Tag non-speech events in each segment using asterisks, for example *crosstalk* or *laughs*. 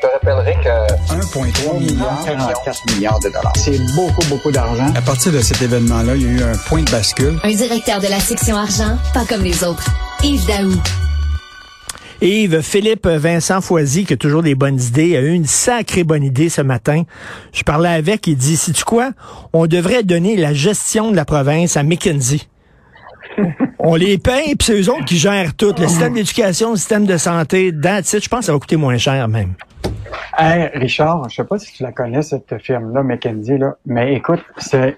Je te rappellerai que 1,3 milliard, 44 milliards de dollars. C'est beaucoup, beaucoup d'argent. À partir de cet événement-là, il y a eu un point de bascule. Un directeur de la section argent, pas comme les autres. Yves Daou. Yves, Philippe Vincent Foisy, qui a toujours des bonnes idées, a eu une sacrée bonne idée ce matin. Je parlais avec, il dit, si tu quoi, on devrait donner la gestion de la province à McKinsey. *laughs* on les paye, puis c'est eux autres qui gèrent tout. Le système d'éducation, le système de santé, that's Je pense que ça va coûter moins cher même. Hey, Richard, je sais pas si tu la connais, cette firme-là, McKinsey, là, mais écoute,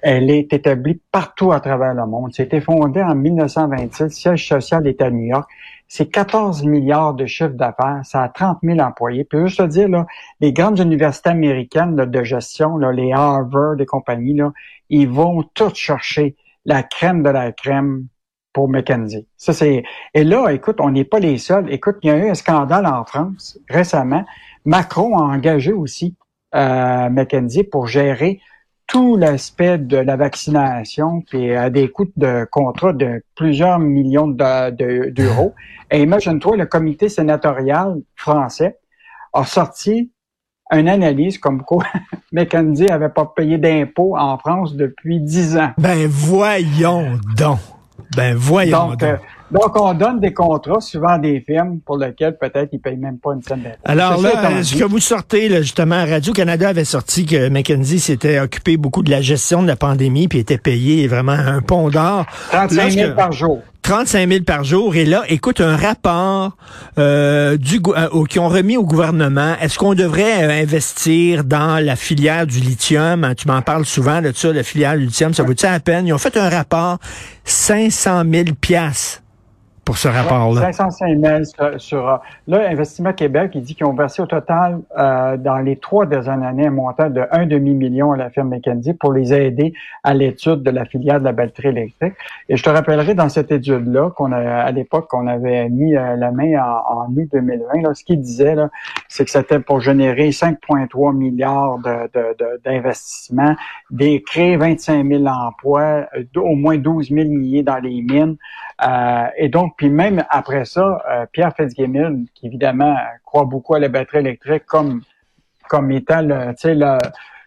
elle est établie partout à travers le monde. C'était fondé en 1926. Le siège social est à New York. C'est 14 milliards de chiffre d'affaires. Ça a 30 000 employés. Puis juste te dire, là, les grandes universités américaines de gestion, là, les Harvard, des compagnies, là, ils vont toutes chercher la crème de la crème pour McKenzie. Ça, c'est. Et là, écoute, on n'est pas les seuls. Écoute, il y a eu un scandale en France récemment. Macron a engagé aussi euh, McKenzie pour gérer tout l'aspect de la vaccination, qui a des coûts de contrat de plusieurs millions d'euros. Et imagine-toi, le comité sénatorial français a sorti une analyse comme quoi *laughs* McKenzie avait pas payé d'impôts en France depuis dix ans. Ben voyons donc. Ben voyons donc. Euh, donc, on donne des contrats souvent des firmes pour lesquels peut-être ils payent même pas une scène d'impôts. Alors là, ce que vous sortez, là, justement, Radio-Canada avait sorti que McKenzie s'était occupé beaucoup de la gestion de la pandémie puis était payé vraiment un pont d'or. 35 000 par jour. 35 000 par jour. Et là, écoute, un rapport euh, du euh, qui ont remis au gouvernement. Est-ce qu'on devrait euh, investir dans la filière du lithium? Hein, tu m'en parles souvent de ça, la filière du lithium. Ça vaut-il à peine? Ils ont fait un rapport 500 000 piastres pour ce rapport-là? 505 000 sur, là, Investissement Québec, il dit qu'ils ont versé au total euh, dans les trois dernières années un montant de un demi-million à la firme McKenzie pour les aider à l'étude de la filière de la batterie électrique. Et je te rappellerai dans cette étude-là qu'on a à l'époque qu'on avait mis euh, la main en, août 2020. Là, ce qu'il disait, là, c'est que c'était pour générer 5,3 milliards d'investissements, de, créer 25 000 emplois, euh, au moins 12 000 milliers dans les mines. Euh, et donc, puis même après ça, euh, Pierre Fitzgibbon, qui évidemment croit beaucoup à la batterie électrique comme comme étant le,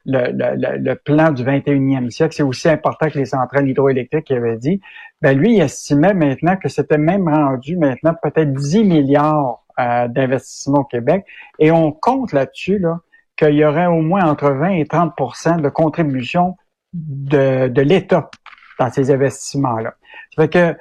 le, le, le, plan du 21e siècle, c'est aussi important que les centrales hydroélectriques qu'il avait dit. Ben lui, il estimait maintenant que c'était même rendu maintenant peut-être 10 milliards euh, d'investissements au Québec. Et on compte là-dessus là, qu'il y aurait au moins entre 20 et 30% de contribution de, de l'État dans ces investissements-là. Ça fait que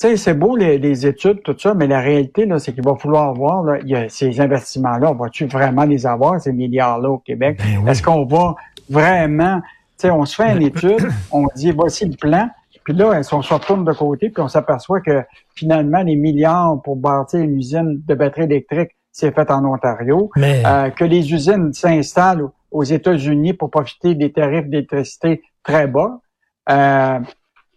sais, c'est beau les, études, tout ça, mais la réalité, là, c'est qu'il va falloir voir là, il y a ces investissements-là, on va-tu vraiment les avoir, ces milliards-là au Québec? Ben Est-ce qu'on va vraiment, tu sais, on se fait une étude, on dit voici le plan, puis là, on se retourne de côté, puis on s'aperçoit que finalement, les milliards pour bâtir une usine de batterie électrique, c'est fait en Ontario, euh, que les usines s'installent aux États-Unis pour profiter des tarifs d'électricité très bas. Euh,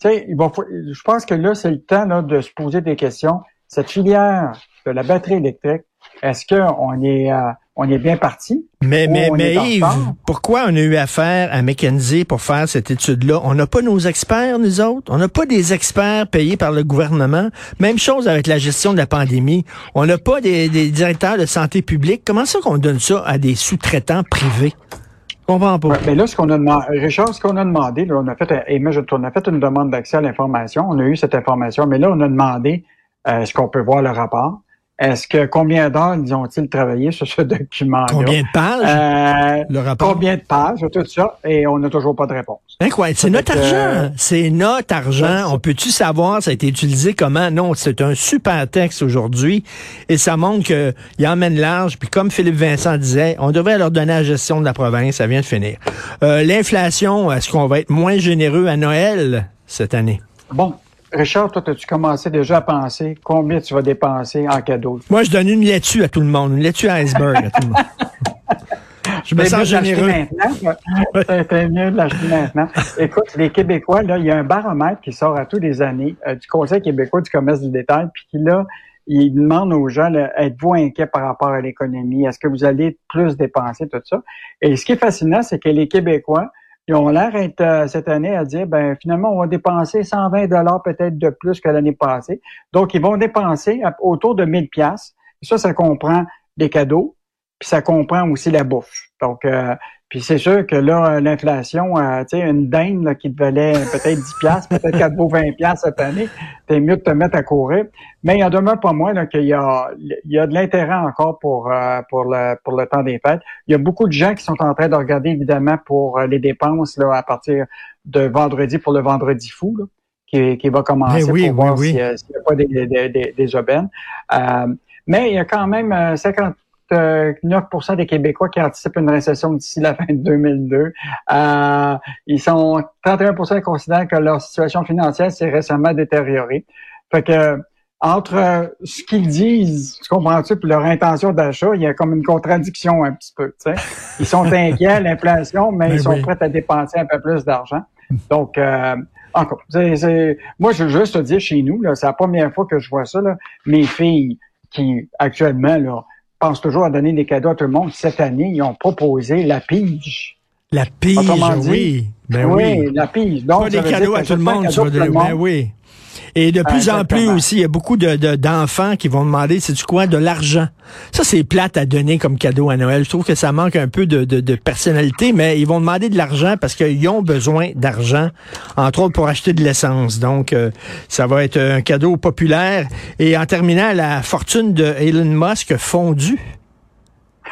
il va, je pense que là, c'est le temps là, de se poser des questions. Cette filière de la batterie électrique, est-ce qu'on est, euh, on est bien parti? Mais, mais, mais Yves, pourquoi on a eu affaire à McKenzie pour faire cette étude-là? On n'a pas nos experts, nous autres. On n'a pas des experts payés par le gouvernement. Même chose avec la gestion de la pandémie. On n'a pas des, des directeurs de santé publique. Comment ça qu'on donne ça à des sous-traitants privés? Mais là, ce qu'on a demandé, Richard, ce qu'on a demandé, là, on a fait, on a fait une demande d'accès à l'information, on a eu cette information, mais là, on a demandé, euh, est-ce qu'on peut voir le rapport? Est-ce que combien d'heures ils ont-ils travaillé sur ce *laughs* document-là? Combien de pages? Euh, le rapport? Combien de pages? Tout ça? Et on n'a toujours pas de réponse. Incroyable. C'est notre argent. C'est notre argent. On peut-tu savoir ça a été utilisé comment? Non, c'est un super texte aujourd'hui. Et ça montre qu'il emmène large. Puis comme Philippe Vincent disait, on devrait leur donner la gestion de la province. Ça vient de finir. Euh, L'inflation, est-ce qu'on va être moins généreux à Noël cette année? Bon, Richard, toi, as-tu commencé déjà à penser combien tu vas dépenser en cadeau? Moi, je donne une laitue à tout le monde, une laitue à iceberg à tout le monde. *laughs* Je me sens généreux. C'est mieux de l'acheter maintenant. Écoute, les Québécois, là, il y a un baromètre qui sort à tous les années euh, du Conseil québécois du commerce du détail, puis qui, là, il demande aux gens, êtes-vous inquiets par rapport à l'économie? Est-ce que vous allez plus dépenser, tout ça? Et ce qui est fascinant, c'est que les Québécois, ils ont l'air euh, cette année à dire, ben finalement, on va dépenser 120 dollars peut-être de plus que l'année passée. Donc, ils vont dépenser autour de 1000 pièces. Ça, ça comprend des cadeaux, puis ça comprend aussi la bouffe. Donc, euh, puis c'est sûr que là, l'inflation, euh, tu sais, une dinde là, qui te valait peut-être 10 piastres, peut-être qu'elle vaut 20 piastres cette année, t'es mieux de te mettre à courir. Mais il en demeure pas moins qu'il y a, il y a de l'intérêt encore pour, euh, pour, le, pour le temps des fêtes. Il y a beaucoup de gens qui sont en train de regarder, évidemment, pour euh, les dépenses là, à partir de vendredi pour le vendredi fou, là, qui, qui va commencer oui, pour oui, voir oui. s'il n'y a, pas des, des, des, des aubaines. mais il y a quand même 50 9% des Québécois qui anticipent une récession d'ici la fin de 2002. Euh, ils sont 31 qui considèrent que leur situation financière s'est récemment détériorée. Fait que entre ce qu'ils disent, tu comprends-tu, puis leur intention d'achat, il y a comme une contradiction un petit peu. Ils sont *laughs* inquiets à l'inflation, mais, mais, ils sont oui. prêts à dépenser un peu plus d'argent. Donc, euh, encore, moi, je veux juste te dire, chez nous, là, c'est la première fois que je vois ça. Là, mes filles qui, actuellement, là, pensent toujours à donner des cadeaux à tout le monde. Cette année, ils ont proposé la pige. La pige, dit, oui. Ben oui, oui. la pige. Donc, Pas des cadeaux à tout le monde, tu vas dire. Ben oui. Et de plus en plus aussi, il y a beaucoup de, de, d'enfants qui vont demander, c'est du quoi, de l'argent. Ça, c'est plate à donner comme cadeau à Noël. Je trouve que ça manque un peu de, de, de personnalité, mais ils vont demander de l'argent parce qu'ils ont besoin d'argent, entre autres pour acheter de l'essence. Donc, euh, ça va être un cadeau populaire. Et en terminant, la fortune de Elon Musk fondue.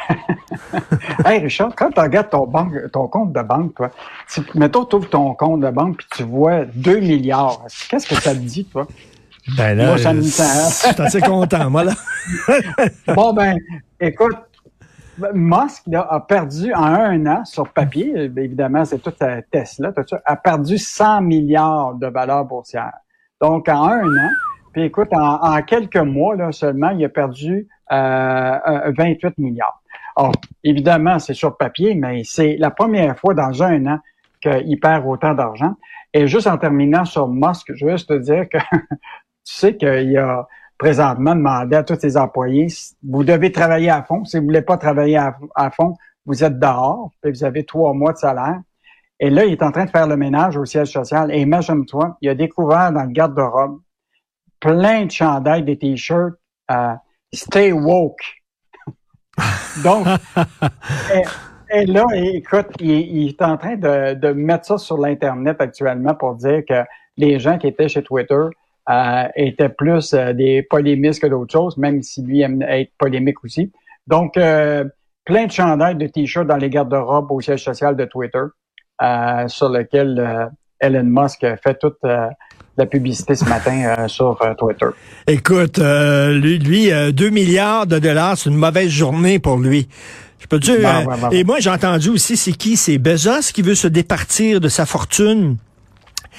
*laughs* hey Richard, quand tu regardes ton, banque, ton compte de banque, toi, tu, mettons, tu ouvres ton compte de banque puis tu vois 2 milliards. Qu'est-ce que ça te dit, toi? Ben là, Moi, ça me je suis assez content, moi, là. *laughs* bon, ben, écoute, Musk là, a perdu en un an, sur papier, évidemment, c'est toute sa Tesla, tout ça, a perdu 100 milliards de valeur boursière. Donc, en un an, puis écoute, en, en quelques mois là, seulement, il a perdu euh, 28 milliards. Alors, évidemment, c'est sur papier, mais c'est la première fois dans un an qu'il perd autant d'argent. Et juste en terminant sur Musk, je veux juste te dire que *laughs* tu sais qu'il a présentement demandé à tous ses employés, vous devez travailler à fond. Si vous voulez pas travailler à, fond, vous êtes dehors, puis vous avez trois mois de salaire. Et là, il est en train de faire le ménage au siège social. Et imagine-toi, il a découvert dans le garde-robe plein de chandails, des t-shirts, euh, Stay woke. Donc, et, là, écoute, il, est en train de, mettre ça sur l'Internet actuellement pour dire que les gens qui étaient chez Twitter euh, étaient plus euh, des polémistes que d'autres choses, même si lui aime être polémique aussi. Donc, euh, plein de chandails de t-shirts dans les garde-robes au siège social de Twitter, sur lequel Elon Musk fait toute la publicité ce matin euh, sur euh, Twitter. Écoute, euh, lui, lui 2 milliards de dollars, c'est une mauvaise journée pour lui. Je peux te dire. Ben, ben, ben, et moi, j'ai entendu aussi, c'est qui? C'est Bezos qui veut se départir de sa fortune.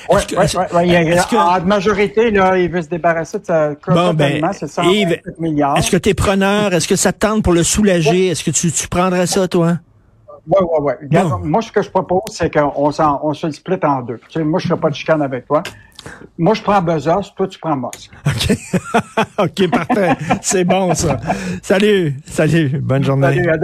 Oui, oui, oui. Que... En majorité, là, il veut se débarrasser de sa bon, ben, c'est 127 milliards. Est-ce que tu es preneur? Est-ce que ça te tente pour le soulager? Est-ce que tu, tu prendrais ça, toi? Oui, oui, oui. Moi, ce que je propose, c'est qu'on on se le split en deux. Tu sais, moi, je ne ferai pas de chicane avec toi. Moi, je prends Bezos, toi, tu prends Musk. OK. *laughs* OK, parfait. C'est bon, ça. Salut. Salut. Bonne journée. Salut,